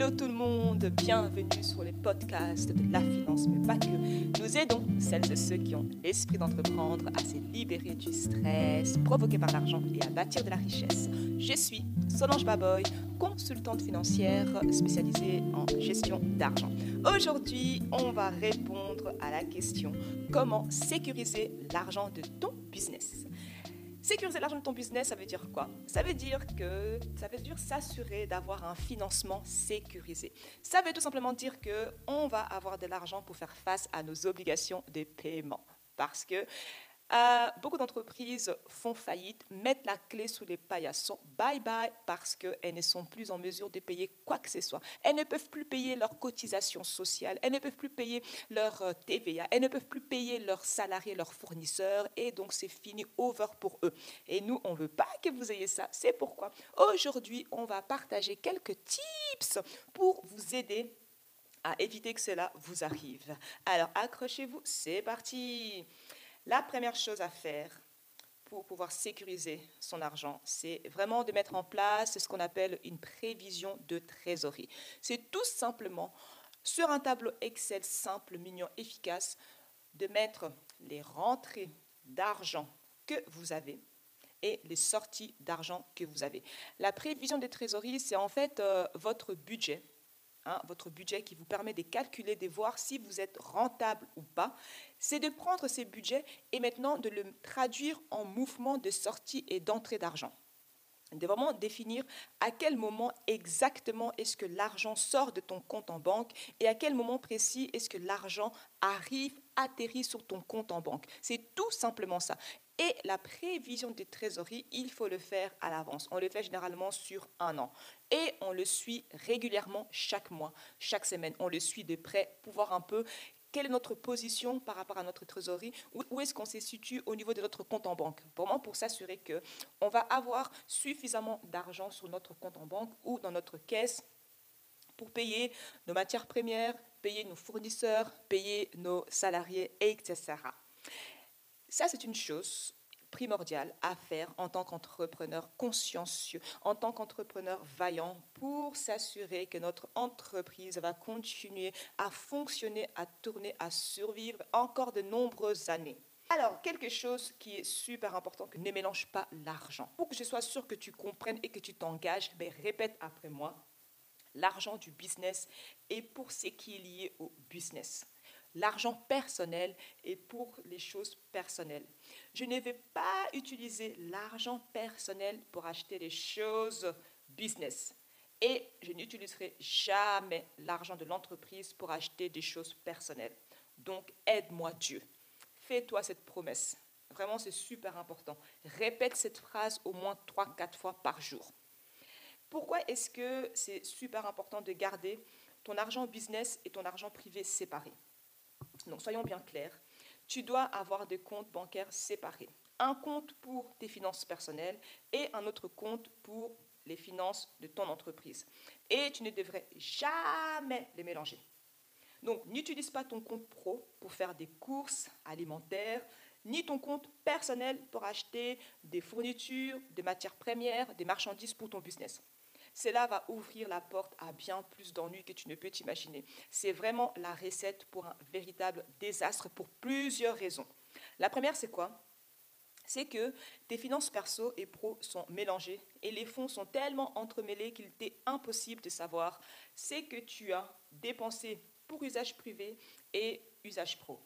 Hello tout le monde, bienvenue sur les podcasts de la finance, mais pas que. Nous aidons celles et ceux qui ont l'esprit d'entreprendre à se libérer du stress provoqué par l'argent et à bâtir de la richesse. Je suis Solange Baboy, consultante financière spécialisée en gestion d'argent. Aujourd'hui, on va répondre à la question comment sécuriser l'argent de ton business? Sécuriser l'argent de ton business, ça veut dire quoi? Ça veut dire que ça veut dire s'assurer d'avoir un financement sécurisé. Ça veut tout simplement dire que on va avoir de l'argent pour faire face à nos obligations de paiement parce que euh, beaucoup d'entreprises font faillite, mettent la clé sous les paillassons, bye bye, parce qu'elles ne sont plus en mesure de payer quoi que ce soit. Elles ne peuvent plus payer leurs cotisations sociales, elles ne peuvent plus payer leur euh, TVA, elles ne peuvent plus payer leurs salariés, leurs fournisseurs, et donc c'est fini, over pour eux. Et nous, on ne veut pas que vous ayez ça. C'est pourquoi aujourd'hui, on va partager quelques tips pour vous aider à éviter que cela vous arrive. Alors accrochez-vous, c'est parti. La première chose à faire pour pouvoir sécuriser son argent, c'est vraiment de mettre en place ce qu'on appelle une prévision de trésorerie. C'est tout simplement sur un tableau Excel simple, mignon, efficace, de mettre les rentrées d'argent que vous avez et les sorties d'argent que vous avez. La prévision de trésorerie, c'est en fait euh, votre budget Hein, votre budget qui vous permet de calculer, de voir si vous êtes rentable ou pas, c'est de prendre ces budgets et maintenant de le traduire en mouvement de sortie et d'entrée d'argent. De vraiment définir à quel moment exactement est-ce que l'argent sort de ton compte en banque et à quel moment précis est-ce que l'argent arrive, atterrit sur ton compte en banque. C'est tout simplement ça. Et la prévision des trésoreries, il faut le faire à l'avance. On le fait généralement sur un an. Et on le suit régulièrement chaque mois, chaque semaine. On le suit de près pour voir un peu quelle est notre position par rapport à notre trésorerie, où, est-ce qu'on se situe au niveau de notre compte en banque. Vraiment pour s'assurer qu'on va avoir suffisamment d'argent sur notre compte en banque ou dans notre caisse pour payer nos matières premières, payer nos fournisseurs, payer nos salariés, etc. Ça, c'est une chose primordiale à faire en tant qu'entrepreneur consciencieux, en tant qu'entrepreneur vaillant, pour s'assurer que notre entreprise va continuer à fonctionner, à tourner, à survivre encore de nombreuses années. Alors, quelque chose qui est super important, que ne mélange pas l'argent. Pour que je sois sûr que tu comprennes et que tu t'engages, ben, répète après moi. L'argent du business est pour ce qui est lié au business. L'argent personnel est pour les choses personnelles. Je ne vais pas utiliser l'argent personnel pour acheter des choses business. Et je n'utiliserai jamais l'argent de l'entreprise pour acheter des choses personnelles. Donc, aide-moi Dieu. Fais-toi cette promesse. Vraiment, c'est super important. Répète cette phrase au moins 3-4 fois par jour. Pourquoi est-ce que c'est super important de garder ton argent business et ton argent privé séparés donc soyons bien clairs, tu dois avoir des comptes bancaires séparés. Un compte pour tes finances personnelles et un autre compte pour les finances de ton entreprise. Et tu ne devrais jamais les mélanger. Donc n'utilise pas ton compte pro pour faire des courses alimentaires, ni ton compte personnel pour acheter des fournitures, des matières premières, des marchandises pour ton business. Cela va ouvrir la porte à bien plus d'ennuis que tu ne peux t'imaginer. C'est vraiment la recette pour un véritable désastre pour plusieurs raisons. La première, c'est quoi? C'est que tes finances perso et pro sont mélangées et les fonds sont tellement entremêlés qu'il t'est impossible de savoir ce que tu as dépensé pour usage privé et usage pro.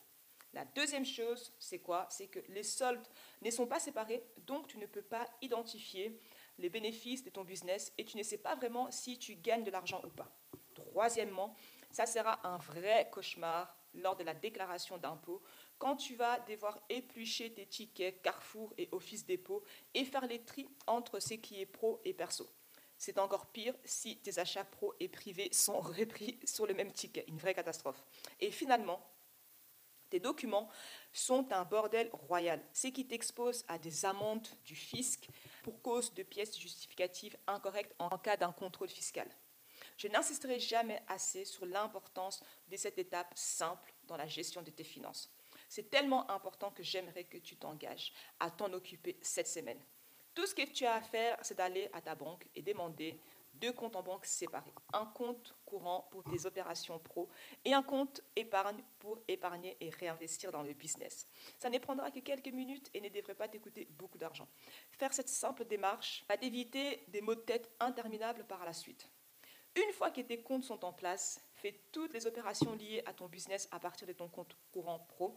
La deuxième chose, c'est quoi? C'est que les soldes ne sont pas séparés, donc tu ne peux pas identifier les bénéfices de ton business et tu ne sais pas vraiment si tu gagnes de l'argent ou pas. Troisièmement, ça sera un vrai cauchemar lors de la déclaration d'impôt quand tu vas devoir éplucher tes tickets Carrefour et Office dépôt et faire les tris entre ce qui est pro et perso. C'est encore pire si tes achats pro et privés sont repris sur le même ticket, une vraie catastrophe. Et finalement, tes documents sont un bordel royal, ce qui t'expose à des amendes du fisc, pour cause de pièces justificatives incorrectes en cas d'un contrôle fiscal. Je n'insisterai jamais assez sur l'importance de cette étape simple dans la gestion de tes finances. C'est tellement important que j'aimerais que tu t'engages à t'en occuper cette semaine. Tout ce que tu as à faire, c'est d'aller à ta banque et demander deux comptes en banque séparés. Un compte courant pour tes opérations pro et un compte épargne pour épargner et réinvestir dans le business. Ça ne prendra que quelques minutes et ne devrait pas t'écouter beaucoup d'argent. Faire cette simple démarche va t'éviter des maux de tête interminables par la suite. Une fois que tes comptes sont en place, fais toutes les opérations liées à ton business à partir de ton compte courant pro.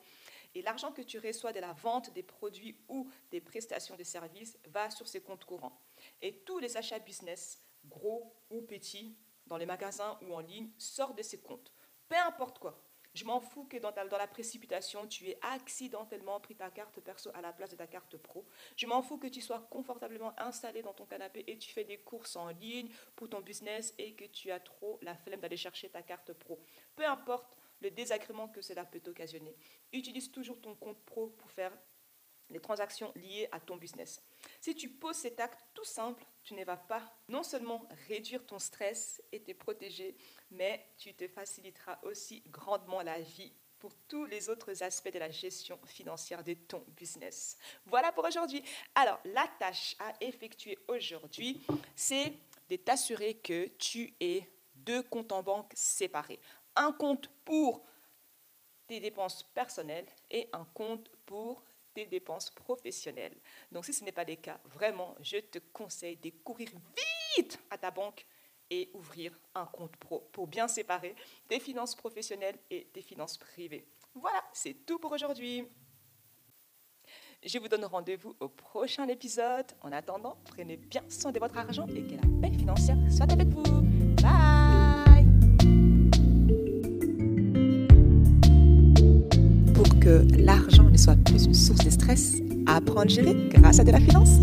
Et l'argent que tu reçois de la vente des produits ou des prestations de services va sur ces comptes courants. Et tous les achats business, gros ou petits, dans les magasins ou en ligne, sortent de ces comptes. Peu importe quoi. Je m'en fous que dans, dans, la précipitation, tu aies accidentellement pris ta carte perso à la place de ta carte pro. Je m'en fous que tu sois confortablement installé dans ton canapé et tu fais des courses en ligne pour ton business et que tu as trop la flemme d'aller chercher ta carte pro. Peu importe le désagrément que cela peut occasionner. Utilise toujours ton compte pro pour faire les transactions liées à ton business. Si tu poses cet acte tout simple, tu ne vas pas non seulement réduire ton stress et te protéger, mais tu te faciliteras aussi grandement la vie pour tous les autres aspects de la gestion financière de ton business. Voilà pour aujourd'hui. Alors, la tâche à effectuer aujourd'hui, c'est de t'assurer que tu aies deux comptes en banque séparés. Un compte pour tes dépenses personnelles et un compte pour dépenses professionnelles. Donc si ce n'est pas le cas, vraiment, je te conseille de courir vite à ta banque et ouvrir un compte pro pour bien séparer tes finances professionnelles et tes finances privées. Voilà, c'est tout pour aujourd'hui. Je vous donne rendez-vous au prochain épisode. En attendant, prenez bien soin de votre argent et que la paix financière soit avec vous. Bye Pour que l'argent source de stress, à apprendre à gérer grâce à de la finance.